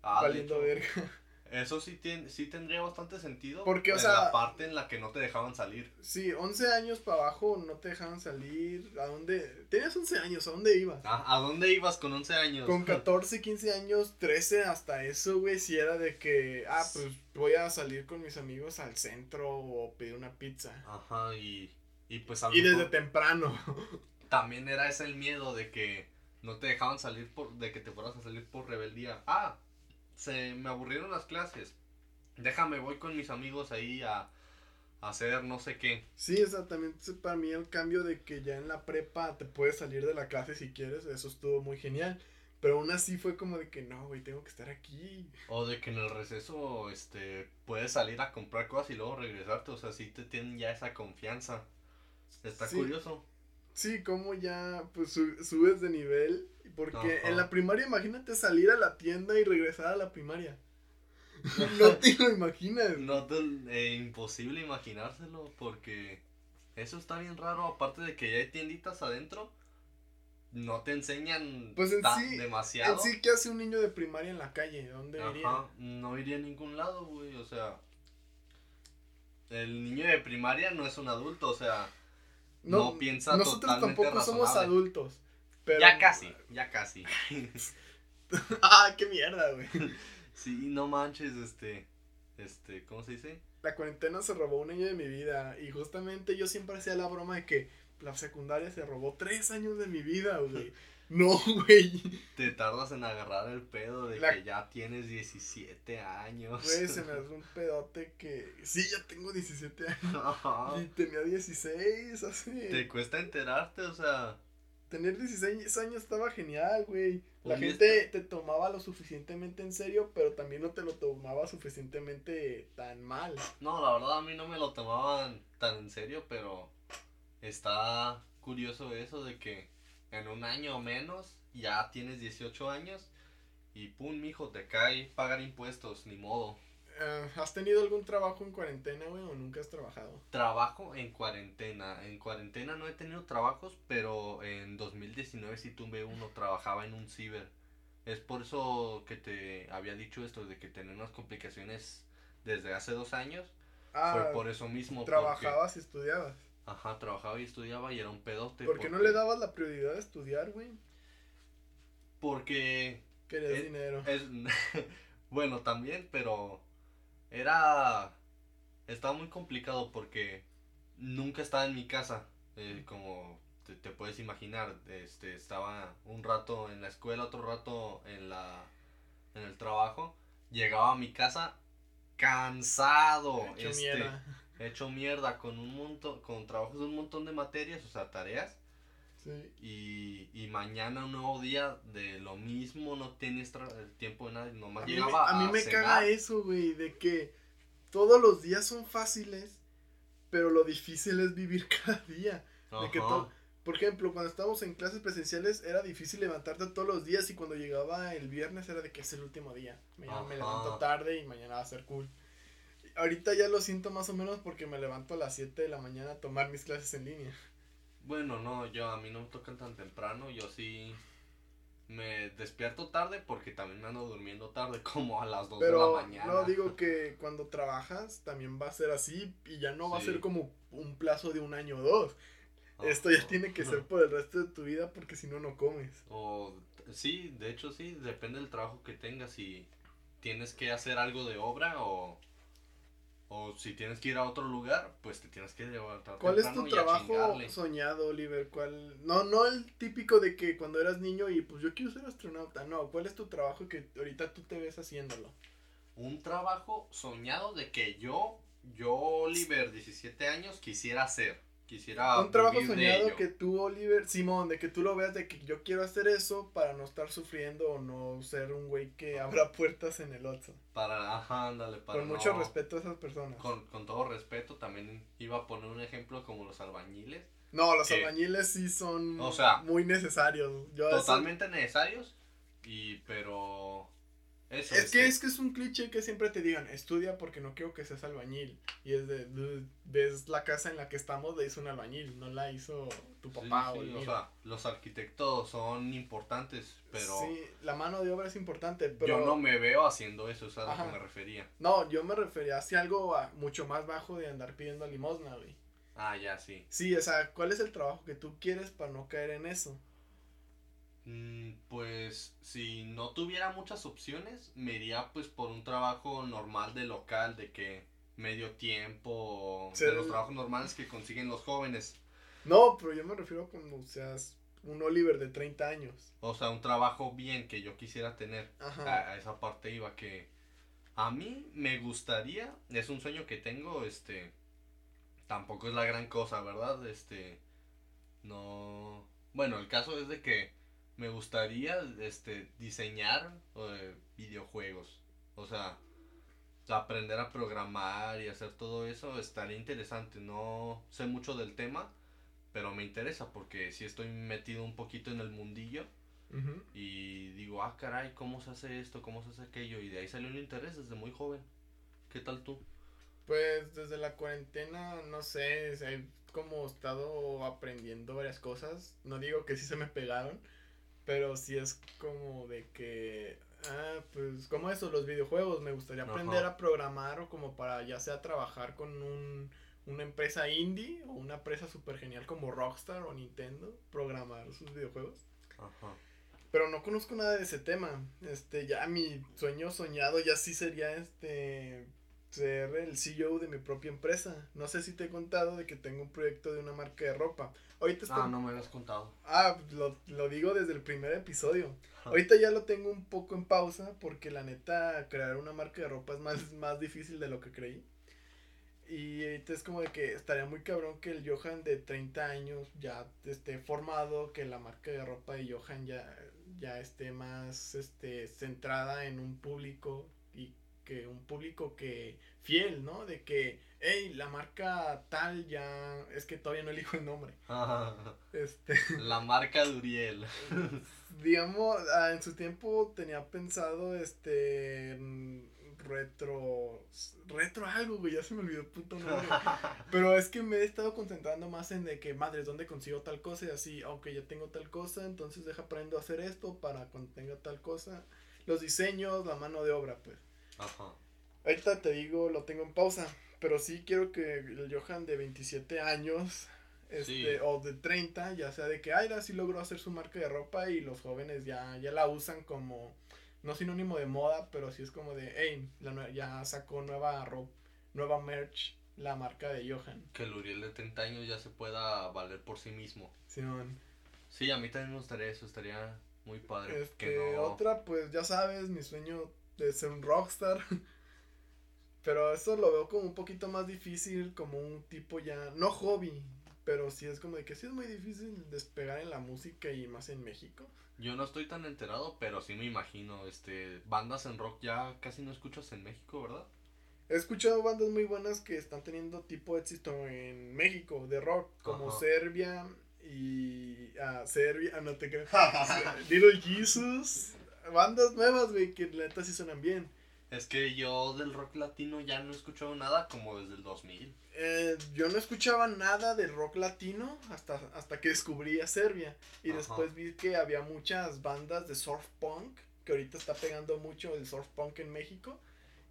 Speaker 1: Ah, valiendo verga? [laughs]
Speaker 2: Eso sí, tiene, sí tendría bastante sentido. Porque, o sea. La parte en la que no te dejaban salir.
Speaker 1: Sí, 11 años para abajo no te dejaban salir. ¿A dónde? Tenías 11 años, ¿a dónde ibas?
Speaker 2: ¿A, dónde ibas con 11 años?
Speaker 1: Con [laughs] 14, 15 años, 13, hasta eso, güey. Si era de que, ah, pues voy a salir con mis amigos al centro o pedir una pizza.
Speaker 2: Ajá, y. Y pues
Speaker 1: Y desde temprano. [laughs]
Speaker 2: También era ese el miedo de que no te dejaban salir por. de que te fueras a salir por rebeldía. Ah se me aburrieron las clases. Déjame, voy con mis amigos ahí a, hacer no sé qué.
Speaker 1: Sí, exactamente. Para mí el cambio de que ya en la prepa te puedes salir de la clase si quieres, eso estuvo muy genial. Pero aún así fue como de que no, güey, tengo que estar aquí.
Speaker 2: O de que en el receso, este, puedes salir a comprar cosas y luego regresarte. O sea, sí te tienen ya esa confianza. Está curioso.
Speaker 1: Sí, como ya, pues subes de nivel porque en la primaria, imagínate salir a la tienda y regresar a la primaria. [laughs] no te lo imaginas.
Speaker 2: No te, eh, imposible imaginárselo porque eso está bien raro. Aparte de que ya hay tienditas adentro, no te enseñan
Speaker 1: pues demasiado. En sí, ¿qué hace un niño de primaria en la calle? ¿Dónde iría?
Speaker 2: No iría a ningún lado, güey. O sea, el niño de primaria no es un adulto, o sea, no, piensa Nosotros tampoco somos adultos. Ya casi, ya casi. [laughs]
Speaker 1: ah, qué mierda, güey. [laughs]
Speaker 2: Sí, no manches, este, este, ¿cómo se dice?
Speaker 1: La cuarentena se robó un año de mi vida y justamente yo siempre hacía la broma de que la secundaria se robó tres años de mi vida, güey. [laughs] No, güey.
Speaker 2: Te tardas en agarrar el pedo de que ya tienes 17 años.
Speaker 1: Güey, se me hace [laughs] un pedote que. Sí, ya tengo 17 años. Y tenía 16, así.
Speaker 2: Te cuesta enterarte, o sea.
Speaker 1: Tener 16 años estaba genial, güey. La gente te tomaba lo suficientemente en serio, pero también no te lo tomaba suficientemente tan mal.
Speaker 2: No, la verdad a mí no me lo tomaban tan en serio, pero está curioso eso de que en un año o menos ya tienes 18 años y pum, mijo, te cae pagar impuestos, ni modo.
Speaker 1: Eh, ¿Has tenido algún trabajo en cuarentena, güey, o nunca has trabajado?
Speaker 2: Trabajo en cuarentena. En cuarentena no he tenido trabajos, pero en 2019 sí tuve uno, trabajaba en un ciber. Es por eso que te había dicho esto, de que tenía unas complicaciones desde hace dos años. Ah, Fue por eso mismo.
Speaker 1: ¿Trabajabas y estudiabas?
Speaker 2: Ajá, trabajaba y estudiaba y era un pedote.
Speaker 1: ¿Por qué no le dabas la prioridad a estudiar, güey?
Speaker 2: Porque...
Speaker 1: Querías dinero.
Speaker 2: Es, [laughs] bueno, también, pero era... Estaba muy complicado porque nunca estaba en mi casa, eh, como te, puedes imaginar. Este, estaba un rato en la escuela, otro rato en, la, en el trabajo. Llegaba a mi casa cansado. Hecho este, mierda. Hecho mierda con un montón, con trabajos de un montón de materias, o sea, tareas. Y, y mañana un nuevo día de lo mismo, no tienes el tiempo de nada, nomás a llegaba
Speaker 1: mí, a mí me caga eso, güey, de que todos los días son fáciles, pero lo difícil es vivir [laughs] cada día. De que por ejemplo, cuando estábamos en clases presenciales era difícil levantarte todos los días y cuando llegaba el viernes era de que es el último día. Me, me levanto tarde y mañana va a ser cool. Ahorita ya lo siento más o menos porque me levanto a las 7 de la mañana a tomar mis clases en línea.
Speaker 2: Bueno, no, yo a mí no me tocan tan temprano, yo sí me despierto tarde porque también me ando durmiendo tarde, [laughs] como a las 2 de la mañana.
Speaker 1: No, digo que cuando trabajas también va a ser así y ya no va a ser como un plazo de un año o dos. Esto ya tiene que ser [laughs] por el resto de tu vida porque si no, no comes.
Speaker 2: O, sí, de hecho sí, depende del trabajo que tengas. Si tienes que hacer algo de obra o, o si tienes que ir a otro lugar, pues te tienes que levantar.
Speaker 1: ¿Cuál es tu trabajo soñado, Oliver? ¿Cuál? No, no el típico de que cuando eras niño y pues yo quiero ser astronauta. No, ¿cuál es tu trabajo que ahorita tú te ves haciéndolo?
Speaker 2: Un trabajo soñado de que yo, yo, Oliver, 17 años, quisiera hacer quisiera
Speaker 1: un trabajo soñado que tú Oliver Simón de que tú lo veas de que yo quiero hacer eso para no estar sufriendo o no ser un güey que abra puertas en el otro
Speaker 2: para ajá ándale
Speaker 1: para con mucho respeto a esas personas.
Speaker 2: Con, con todo respeto también iba a poner un ejemplo como los albañiles.
Speaker 1: No los albañiles sí son o sea, muy necesarios.
Speaker 2: Totalmente necesarios y pero
Speaker 1: es, que, es que es un cliché que siempre te digan, estudia porque no quiero que seas albañil. Y es de, ves la casa en la que estamos, la hizo un albañil, no la hizo tu papá
Speaker 2: o, o sea, los arquitectos son importantes, pero...
Speaker 1: Sí, la mano de obra es importante, pero...
Speaker 2: Yo no me veo haciendo eso, es a lo que me refería.
Speaker 1: No, yo me refería hacia algo mucho más bajo de andar pidiendo limosna, güey.
Speaker 2: Ah, ya, sí.
Speaker 1: Sí, o sea, ¿cuál es el trabajo que tú quieres para no caer en eso?
Speaker 2: Mm, pues si no tuviera muchas opciones, me iría pues por un trabajo normal de local, de que medio tiempo, de los trabajos normales que consiguen los jóvenes.
Speaker 1: No, pero yo me refiero a cuando seas un Oliver de 30 años.
Speaker 2: O sea, un trabajo bien que yo quisiera tener. A, esa parte iba que a mí me gustaría, es un sueño que tengo, este, tampoco es la gran cosa, ¿verdad? Este, no, bueno, el caso es de que me gustaría este diseñar eh, videojuegos. O sea, aprender a programar y hacer todo eso estaría interesante. No sé mucho del tema, pero me interesa porque si estoy metido un poquito en el mundillo. Y digo, ah, caray, ¿cómo se hace esto? ¿Cómo se hace aquello? Y de ahí salió el interés desde muy joven. ¿Qué tal tú?
Speaker 1: Pues desde la cuarentena, no sé, he como estado aprendiendo varias cosas. No digo que sí se me pegaron, pero si es como de que, ah, pues como eso, los videojuegos, me gustaría aprender a programar o como para ya sea trabajar con un, una empresa indie o una empresa súper genial como Rockstar o Nintendo, programar sus videojuegos. Ajá. Pero no conozco nada de ese tema. Este, ya mi sueño soñado ya sí sería este ser el CEO de mi propia empresa. No sé si te he contado de que tengo un proyecto de una marca de ropa.
Speaker 2: Ahorita está... Ah, no me habías contado.
Speaker 1: Ah, lo, lo digo desde el primer episodio. Ahorita ya lo tengo un poco en pausa porque la neta crear una marca de ropa es más, [laughs] más difícil de lo que creí. Y ahorita es como de que estaría muy cabrón que el Johan de 30 años ya esté formado, que la marca de ropa de Johan ya, ya esté más este, centrada en un público y que un público que fiel, ¿no? De que, hey, la marca tal ya, es que todavía no elijo el nombre. [laughs]
Speaker 2: este. La marca Duriel. [laughs]
Speaker 1: digamos, ah, en su tiempo tenía pensado, este, retro, retro algo, güey, ya se me olvidó puto nombre. [laughs] Pero es que me he estado concentrando más en de que, madre, ¿dónde consigo tal cosa? Y así, aunque ya tengo tal cosa, entonces deja aprendo a hacer esto para cuando tenga tal cosa. Los diseños, la mano de obra, pues. Ajá. Ahorita te digo, lo tengo en pausa, pero sí quiero que el Johan de 27 años este, o de 30, ya sea de que, ay, sí logró hacer su marca de ropa y los jóvenes ya, ya la usan como, no sinónimo de moda, pero sí es como de, hey, la, ya sacó nueva ropa, nueva merch, la marca de Johan.
Speaker 2: Que el Uriel de 30 años ya se pueda valer por sí mismo. Simón. Sí, a mí también me gustaría eso, estaría muy padre.
Speaker 1: Este, otra, pues ya sabes, mi sueño de ser un rockstar. [laughs] Pero eso lo veo como un poquito más difícil, como un tipo ya, no hobby, pero sí es como de que sí es muy difícil despegar en la música y más en México.
Speaker 2: Yo no estoy tan enterado, pero sí me imagino, este, bandas en rock ya casi no escuchas en México, ¿verdad?
Speaker 1: He escuchado bandas muy buenas que están teniendo tipo éxito en México de rock, como Serbia y ah, Serbia, ah, no te creo. [laughs] Little Jesus, bandas nuevas, güey, que neta sí suenan bien.
Speaker 2: Es que yo del rock latino ya no he escuchado nada como desde el 2000.
Speaker 1: Eh, yo no escuchaba nada de rock latino hasta, hasta que descubrí a Serbia. Y después vi que había muchas bandas de surf punk, que ahorita está pegando mucho el surf punk en México.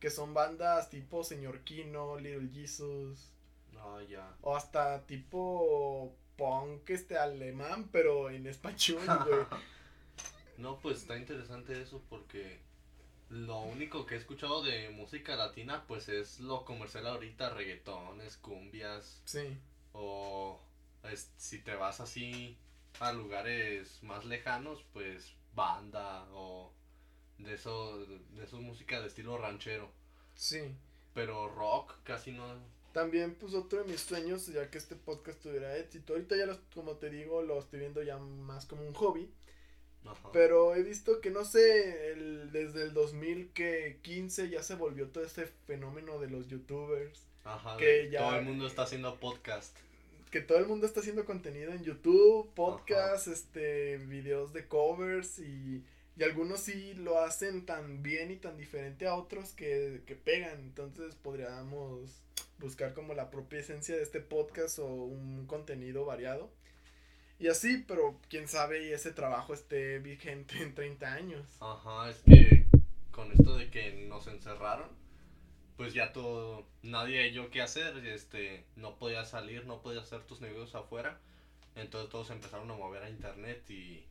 Speaker 1: Que son bandas tipo Señor Kino, Little Jesus.
Speaker 2: Ah, ya.
Speaker 1: O hasta tipo punk este alemán, pero en español, güey. [laughs]
Speaker 2: no, pues está interesante eso porque lo único que he escuchado de música latina, pues es lo comercial ahorita, reggaetones, cumbias. Sí. O si te vas así a lugares más lejanos, pues banda o de eso, de eso música de estilo ranchero. Sí. Pero rock casi no.
Speaker 1: También, pues otro de mis sueños, ya que este podcast tuviera éxito, ahorita ya como te digo, lo estoy viendo ya más como un hobby pero he visto que no sé, el, desde el 2015 ya se volvió todo este fenómeno de los youtubers.
Speaker 2: Ajá, que ya, todo el mundo está haciendo podcast.
Speaker 1: Que todo el mundo está haciendo contenido en YouTube, podcast, este, videos de covers y, y algunos sí lo hacen tan bien y tan diferente a otros que, que pegan. Entonces podríamos buscar como la propia esencia de este podcast o un contenido variado. Y así, pero quién sabe y ese trabajo esté vigente en 30 años.
Speaker 2: Ajá, es que con esto de que nos encerraron, pues ya todo, nadie yo qué hacer, este, no podía salir, no podía hacer tus negocios afuera, entonces todos empezaron a mover a internet y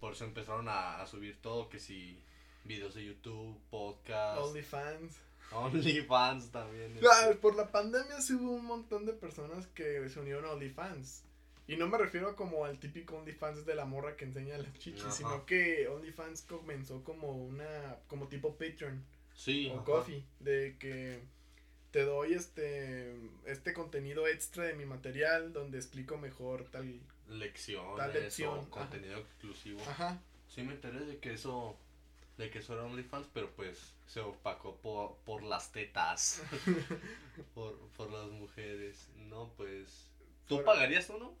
Speaker 2: por eso empezaron a, subir todo, que si videos de YouTube, podcast.
Speaker 1: OnlyFans.
Speaker 2: OnlyFans también.
Speaker 1: Claro, por la pandemia sí hubo un montón de personas que se unieron a OnlyFans. Y no me refiero como al típico OnlyFans de la morra que enseña las chichis, sino que OnlyFans comenzó como una, como tipo Patreon. Sí. O Coffee, de que te doy este, este contenido extra de mi material donde explico mejor tal
Speaker 2: lección, tal lección. contenido exclusivo. Ajá. Sí me enteré de que eso, de que eso era OnlyFans, pero pues se opacó por, por las tetas, [laughs] por, por las mujeres. No, pues, ¿tú pagarías uno?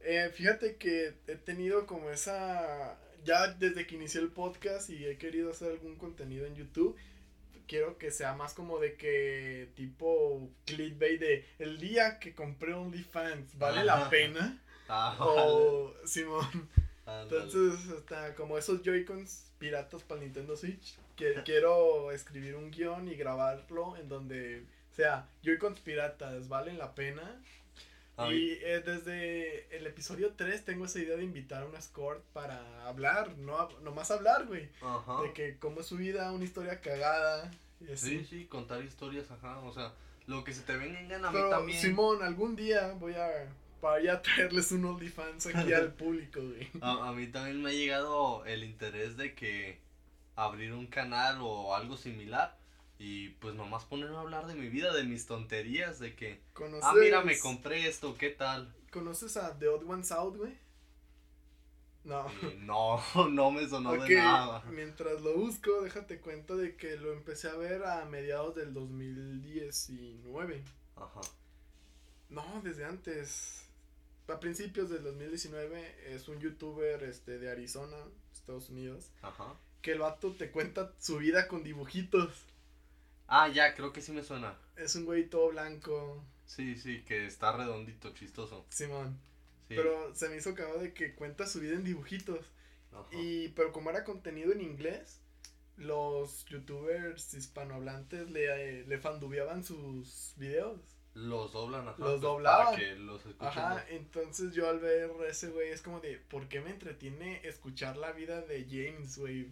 Speaker 1: Eh, fíjate que he tenido como esa, ya desde que inicié el podcast y he querido hacer algún contenido en YouTube, quiero que sea más como de que tipo clickbait de el día que compré OnlyFans, ¿vale la pena? Ah, o Simón. Entonces, está como esos Joy-Cons piratas para Nintendo Switch, que [laughs] quiero escribir un guion y grabarlo en donde sea Joy-Cons piratas, ¿valen la pena? Y eh, desde el episodio 3 tengo esa idea de invitar a una Score para hablar, no, más hablar, güey. De que cómo es su vida, una historia cagada
Speaker 2: Sí, sí, contar historias, ajá, o sea, lo que se te venga en gana a
Speaker 1: mí también. Simón, algún día voy a para ya traerles un OnlyFans aquí al [laughs] público, güey.
Speaker 2: A, a, mí también me ha llegado el interés de que abrir un canal o algo similar y pues nomás ponerme a hablar de mi vida, de mis tonterías, de que, ah, mira, me compré esto, ¿qué tal?
Speaker 1: ¿Conoces a The Odd Ones Out, güey?
Speaker 2: No. no, [laughs] no me sonó de nada.
Speaker 1: Mientras lo busco, déjate cuenta de que lo empecé a ver a mediados del 2019. Ajá. No, desde antes. A principios del 2019 es un youtuber este, de Arizona, Estados Unidos. Ajá. Que el vato te cuenta su vida con dibujitos.
Speaker 2: Ah, ya, creo que sí me suena.
Speaker 1: Es un güey todo blanco.
Speaker 2: Sí, sí, que está redondito, chistoso.
Speaker 1: Simón. Pero se me hizo cagado de que cuenta su vida en dibujitos. Y, pero como era contenido en inglés, los youtubers hispanohablantes le, le fandubeaban sus videos.
Speaker 2: Los doblan, ajá.
Speaker 1: Los doblaban. Para que los escuchen. Ajá, entonces yo al ver ese güey es como de, ¿por qué me entretiene escuchar la vida de James, güey?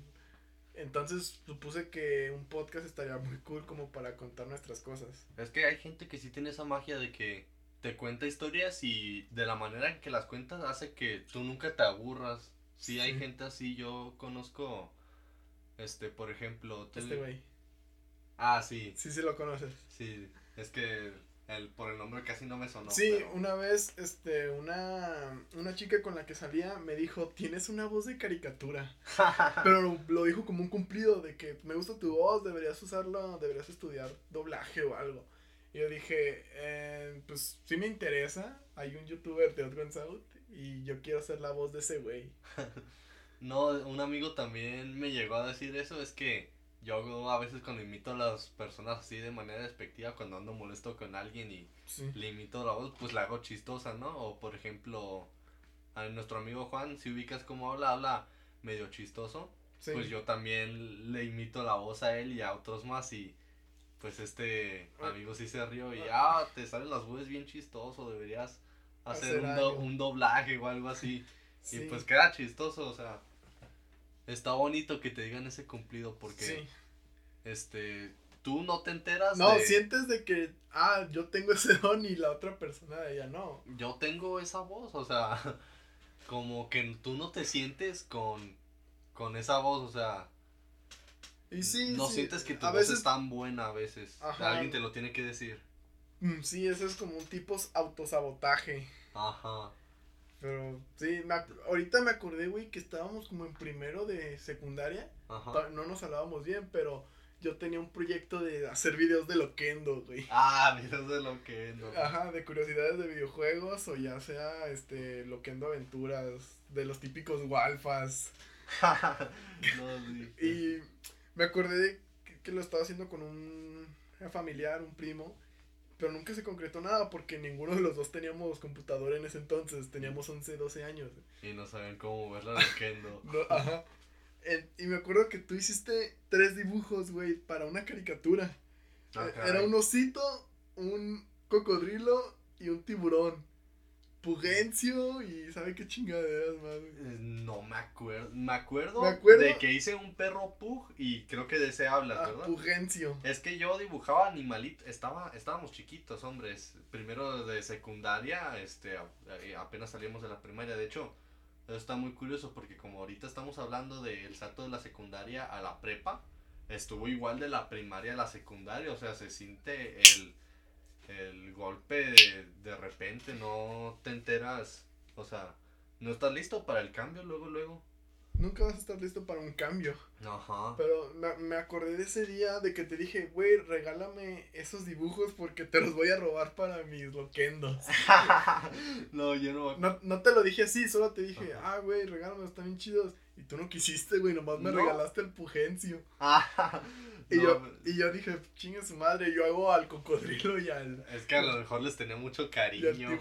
Speaker 1: Entonces supuse que un podcast estaría muy cool como para contar nuestras cosas.
Speaker 2: Es que hay gente que sí tiene esa magia de que te cuenta historias y de la manera en que las cuentas hace que tú nunca te aburras. Sí, hay gente así, yo conozco, este, por ejemplo...
Speaker 1: Este güey.
Speaker 2: Ah, sí.
Speaker 1: Sí, sí lo conoces.
Speaker 2: Sí, es que el, por el nombre casi no me sonó.
Speaker 1: Sí, una vez, este, una, una chica con la que salía me dijo, tienes una voz de caricatura. [laughs] pero lo dijo como un cumplido de que me gusta tu voz, deberías usarlo, deberías estudiar doblaje o algo. Y yo dije, eh, pues sí me interesa. Hay un youtuber de Odd Out y yo quiero ser la voz de ese güey. [laughs]
Speaker 2: no, un amigo también me llegó a decir eso. Es que yo a veces cuando imito a las personas así de manera despectiva, cuando ando molesto con alguien y le imito la voz, pues la hago chistosa, ¿no? O por ejemplo, a nuestro amigo Juan, si ubicas cómo habla, habla medio chistoso. Pues yo también le imito la voz a él y a otros más y pues este amigo sí se rió y ah, te salen las voces bien chistoso, deberías hacer, un, un, doblaje o algo así. [laughs] Y pues queda chistoso, o sea, está bonito que te digan ese cumplido porque este tú no te enteras
Speaker 1: no sientes de que ah yo tengo ese don y la otra persona de ella no
Speaker 2: yo tengo esa voz o sea [laughs] como que tú no te sientes con con esa voz o sea y sí, no sientes que tu voz es tan buena a veces. Alguien te lo tiene que decir.
Speaker 1: Mm, sí, eso es como un tipo autosabotaje. Ajá. Pero sí, ahorita me acordé, güey, que estábamos como en primero de secundaria. Ajá. No nos hablábamos bien, pero yo tenía un proyecto de hacer videos de Loquendo, güey.
Speaker 2: Ah, videos de Loquendo.
Speaker 1: Ajá, de curiosidades de videojuegos o ya sea, este, Loquendo Aventuras, de los típicos Walfas. [laughs] no, sí. y me acordé de que, lo estaba haciendo con un familiar, un primo, pero nunca se concretó nada porque ninguno de los dos teníamos computadora en ese entonces, teníamos 11, 12 años.
Speaker 2: Y no sabían cómo verla de [laughs]
Speaker 1: no, ajá. y me acuerdo que tú hiciste tres dibujos, güey, para una caricatura. Ah, Era un osito, un cocodrilo y un tiburón. Pugencio y sabe qué chingaderas más.
Speaker 2: Eh, no me acuerdo. Me acuerdo, de que hice un perro Pug y creo que de ese hablas, ah, ¿verdad?
Speaker 1: Pugencio.
Speaker 2: Es que yo dibujaba animalitos. Estaba, estábamos chiquitos, hombres. Primero de secundaria, este, eh, apenas salíamos de la primaria. De hecho, eso está muy curioso porque como ahorita estamos hablando del salto de la secundaria a la prepa, estuvo igual de la primaria a la secundaria. O sea, se siente el el golpe de, repente, no te enteras, o sea, no estás listo para el cambio luego, luego.
Speaker 1: Nunca vas a estar listo para un cambio. Ajá. Pero me, me acordé de ese día de que te dije, güey, regálame esos dibujos porque te los voy a robar para mis loquendos. [laughs]
Speaker 2: no, yo no.
Speaker 1: no. No te lo dije así, solo te dije, ah, güey, regálame, están bien chidos. Y tú no quisiste, güey, nomás me regalaste el pugencio. [laughs] Y, yo, y yo dije, chinga su madre, yo hago al cocodrilo y al...
Speaker 2: Es que a lo mejor les tenía mucho cariño.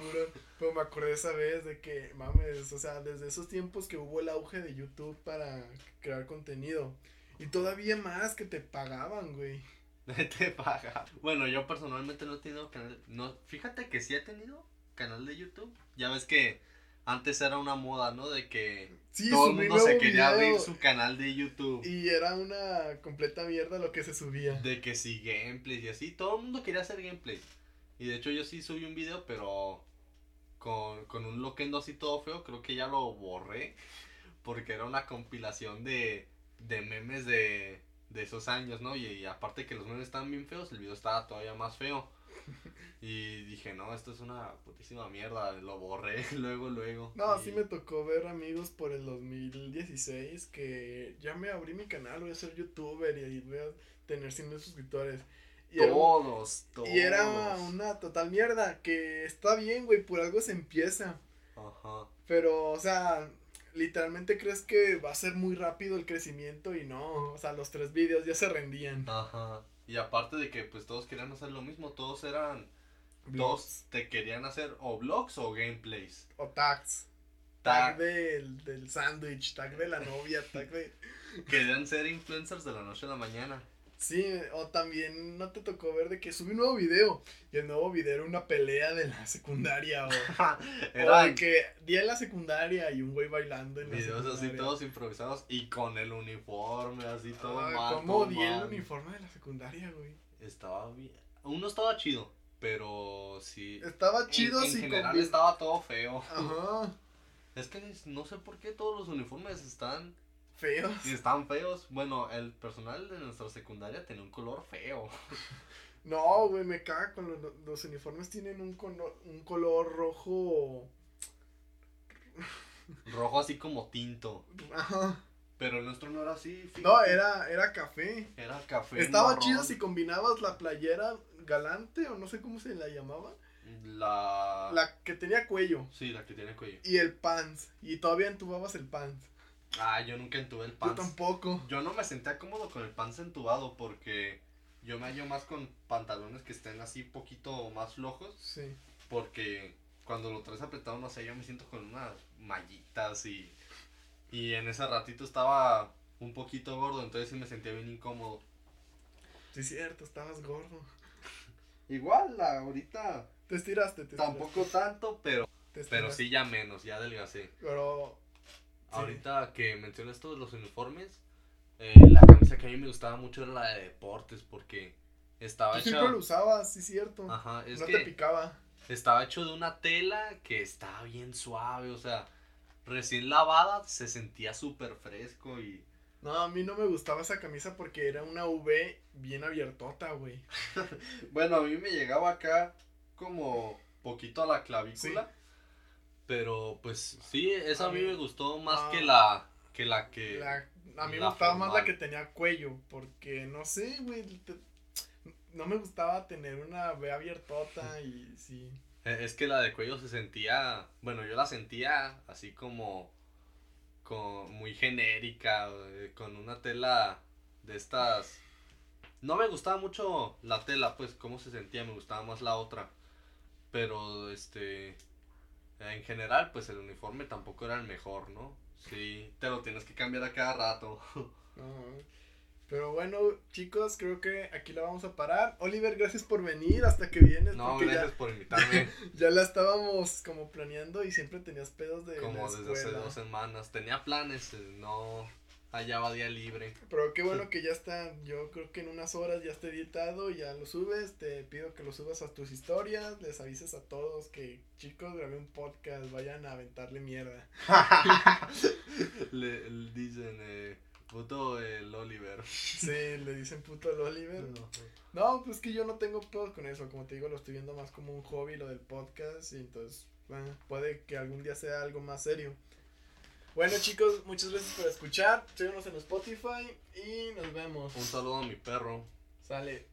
Speaker 1: Pero me acordé esa vez de que, mames, o sea, desde esos tiempos que hubo el auge de YouTube para crear contenido. Y todavía más que te pagaban, güey. [laughs]
Speaker 2: te pagaban. Bueno, yo personalmente no he tenido canal... No, fíjate que sí he tenido canal de YouTube. Ya ves que antes era una moda, ¿no? De que todo el mundo se quería abrir su canal de YouTube.
Speaker 1: Y era una completa mierda lo que se subía.
Speaker 2: De que sí, gameplays y así. Todo el mundo quería hacer gameplay. Y de hecho yo sí subí un video, pero con, con un loquendo así todo feo. Creo que ya lo borré. Porque era una compilación de, de memes de, de esos años, ¿no? Y, aparte que los memes estaban bien feos, el video estaba todavía más feo. [laughs] Y dije, no, esto es una putísima mierda, lo borré [laughs] luego, luego.
Speaker 1: No, sí me tocó ver amigos por el 2016 que ya me abrí mi canal, voy a ser youtuber y voy a tener 100 suscriptores. Y todos, todos. Y era una total mierda, que está bien, güey, por algo se empieza. Ajá. Pero, o sea, literalmente crees que va a ser muy rápido el crecimiento y no, o sea, los tres vídeos ya se rendían.
Speaker 2: Ajá. Y aparte de que pues todos querían hacer lo mismo, todos eran Todos te querían hacer o vlogs o gameplays.
Speaker 1: O tags. Tag, del, del sándwich, tag de la novia, tag de... [laughs]
Speaker 2: Querían ser influencers de la noche a la mañana.
Speaker 1: Sí, o también no te tocó ver de que subí un nuevo video y el nuevo video era una pelea de la secundaria o, [laughs] era de que día en la secundaria y un güey bailando en
Speaker 2: videos así todos improvisados y con el uniforme así todo
Speaker 1: ah, mal. ¿Cómo di el uniforme de la secundaria, güey?
Speaker 2: Estaba bien. Uno estaba chido, pero sí.
Speaker 1: Estaba chido,
Speaker 2: sí. En general estaba todo feo. Ajá. Es que no sé por qué todos los uniformes están
Speaker 1: Feos.
Speaker 2: Y están feos. Bueno, el personal de nuestra secundaria tenía un color feo. [laughs]
Speaker 1: No, güey, me caga con los, los uniformes tienen un, un color rojo.
Speaker 2: Rojo así como tinto. Ajá. Pero el nuestro no era así.
Speaker 1: No, era, era café.
Speaker 2: Era café.
Speaker 1: Estaba chido si combinabas la playera galante o no sé cómo se la llamaba.
Speaker 2: La...
Speaker 1: La que tenía cuello.
Speaker 2: Sí, la que tiene cuello.
Speaker 1: Y el pants. Y todavía entubabas el pants.
Speaker 2: Ah, yo nunca entubé el pants.
Speaker 1: Yo tampoco.
Speaker 2: Yo no me sentía cómodo con el pants entubado porque yo me hallo más con pantalones que estén así poquito más flojos.
Speaker 1: Sí.
Speaker 2: Porque cuando lo traes apretado, no sé, yo me siento con unas mallitas y, y en ese ratito estaba un poquito gordo, entonces sí me sentía bien incómodo.
Speaker 1: Sí, cierto, estabas gordo. [laughs]
Speaker 2: Igual, ahorita.
Speaker 1: Te estiraste, te
Speaker 2: Tampoco tanto, pero. Pero sí ya menos, ya adelgacé.
Speaker 1: Pero
Speaker 2: Ahorita que mencionas de los uniformes, eh, la camisa que a mí me gustaba mucho era la de deportes porque estaba
Speaker 1: Tú siempre lo usabas, sí, cierto.
Speaker 2: Ajá, es
Speaker 1: no
Speaker 2: te
Speaker 1: picaba.
Speaker 2: Estaba hecho de una tela que estaba bien suave, o sea, recién lavada se sentía súper fresco y...
Speaker 1: No, a mí no me gustaba esa camisa porque era una V bien abiertota, güey. [laughs]
Speaker 2: bueno, a mí me llegaba acá como poquito a la clavícula. Pero pues sí, esa a mí, me gustó más que la que la que
Speaker 1: a mí me gustaba más la que tenía cuello, porque no sé, güey, no me gustaba tener una B abiertota y sí.
Speaker 2: E, es que la de cuello se sentía, bueno, yo la sentía así como con, muy genérica, con una tela de estas no me gustaba mucho la tela, pues cómo se sentía, me gustaba más la otra. Pero este en general, pues el uniforme tampoco era el mejor, ¿no? Sí, te lo tienes que cambiar a cada rato. [laughs]
Speaker 1: Pero bueno, chicos, creo que aquí la vamos a parar. Oliver, gracias por venir hasta que vienes.
Speaker 2: No, gracias por invitarme. [laughs]
Speaker 1: ya la estábamos como planeando y siempre tenías pedos de.
Speaker 2: Como desde hace dos semanas. Tenía planes, eh, no allá va día libre.
Speaker 1: Pero qué bueno que ya está, yo creo que en unas horas ya está editado, ya lo subes, te pido que lo subas a tus historias, les avises a todos que chicos grabé un podcast, vayan a aventarle mierda. [laughs]
Speaker 2: le, dicen eh, puto el Oliver.
Speaker 1: Sí, le dicen puto el Oliver. No. pues que yo no tengo pedos con eso, como te digo, lo estoy viendo más como un hobby lo del podcast y entonces puede que algún día sea algo más serio. Bueno, chicos, muchas gracias por escuchar. Síguenos en Spotify y nos vemos.
Speaker 2: Un saludo a mi perro.
Speaker 1: Sale.